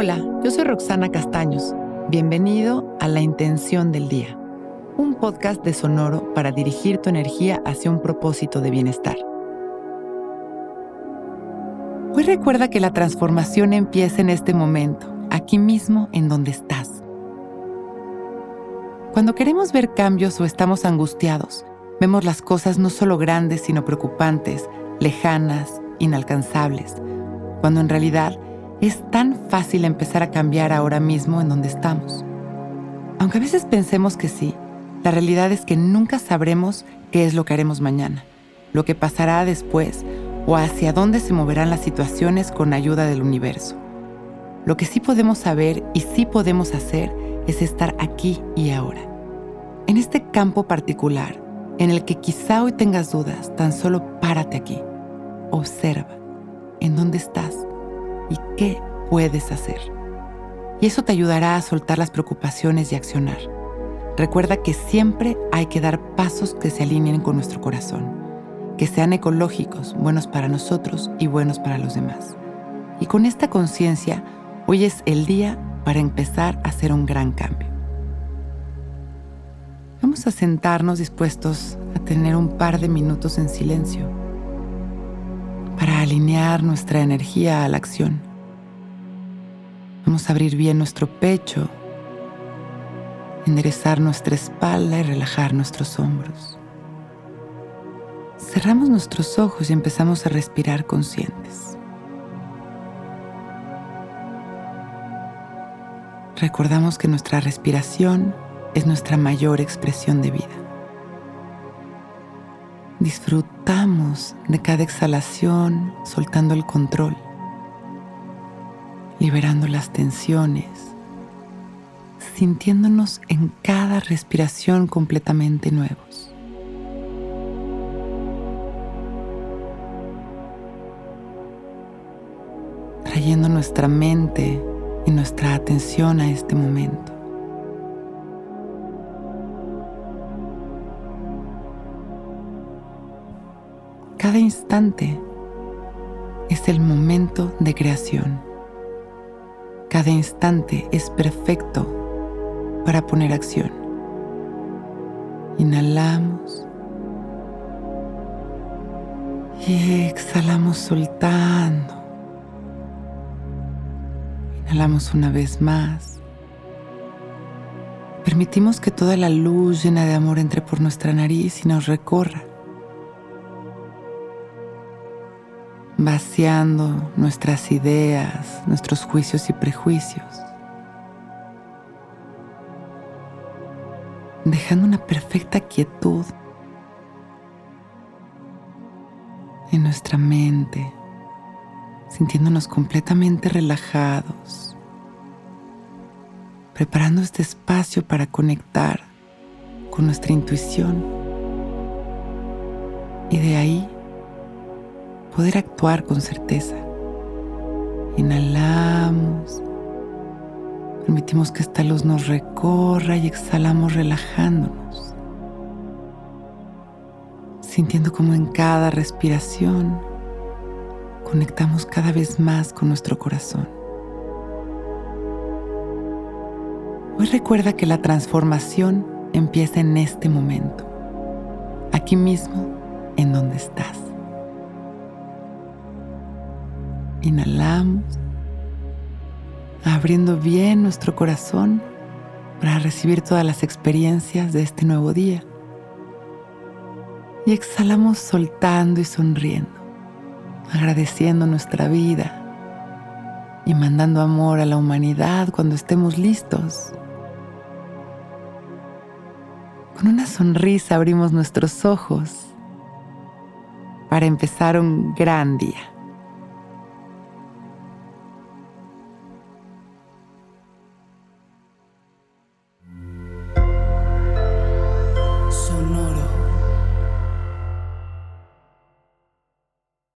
Hola, yo soy Roxana Castaños. Bienvenido a La Intención del Día, un podcast de Sonoro para dirigir tu energía hacia un propósito de bienestar. Hoy recuerda que la transformación empieza en este momento, aquí mismo en donde estás. Cuando queremos ver cambios o estamos angustiados, vemos las cosas no solo grandes, sino preocupantes, lejanas, inalcanzables, cuando en realidad es tan fácil empezar a cambiar ahora mismo en donde estamos. Aunque a veces pensemos que sí, la realidad es que nunca sabremos qué es lo que haremos mañana, lo que pasará después o hacia dónde se moverán las situaciones con ayuda del universo. Lo que sí podemos saber y sí podemos hacer es estar aquí y ahora. En este campo particular, en el que quizá hoy tengas dudas, tan solo párate aquí. Observa en dónde estás y qué puedes hacer. Y eso te ayudará a soltar las preocupaciones y accionar. Recuerda que siempre hay que dar pasos que se alineen con nuestro corazón, que sean ecológicos, buenos para nosotros y buenos para los demás. Y con esta conciencia, hoy es el día para empezar a hacer un gran cambio. Vamos a sentarnos dispuestos a tener un par de minutos en silencio para alinear nuestra energía a la acción. Vamos a abrir bien nuestro pecho, enderezar nuestra espalda y relajar nuestros hombros. Cerramos nuestros ojos y empezamos a respirar conscientes. Recordamos que nuestra respiración es nuestra mayor expresión de vida. Disfrutamos de cada exhalación soltando el control, liberando las tensiones, sintiéndonos en cada respiración completamente nuevos. Trayendo nuestra mente y nuestra atención a este momento. Cada instante es el momento de creación. Cada instante es perfecto para poner acción. Inhalamos y exhalamos soltando. Inhalamos una vez más. Permitimos que toda la luz llena de amor entre por nuestra nariz y nos recorra vaciando nuestras ideas, nuestros juicios y prejuicios, dejando una perfecta quietud en nuestra mente, sintiéndonos completamente relajados, preparando este espacio para conectar con nuestra intuición. Y de ahí poder actuar con certeza. Inhalamos, permitimos que esta luz nos recorra y exhalamos relajándonos, sintiendo como en cada respiración conectamos cada vez más con nuestro corazón. Hoy recuerda que la transformación empieza en este momento, aquí mismo en donde estás. Inhalamos, abriendo bien nuestro corazón para recibir todas las experiencias de este nuevo día. Y exhalamos soltando y sonriendo, agradeciendo nuestra vida y mandando amor a la humanidad cuando estemos listos. Con una sonrisa abrimos nuestros ojos para empezar un gran día.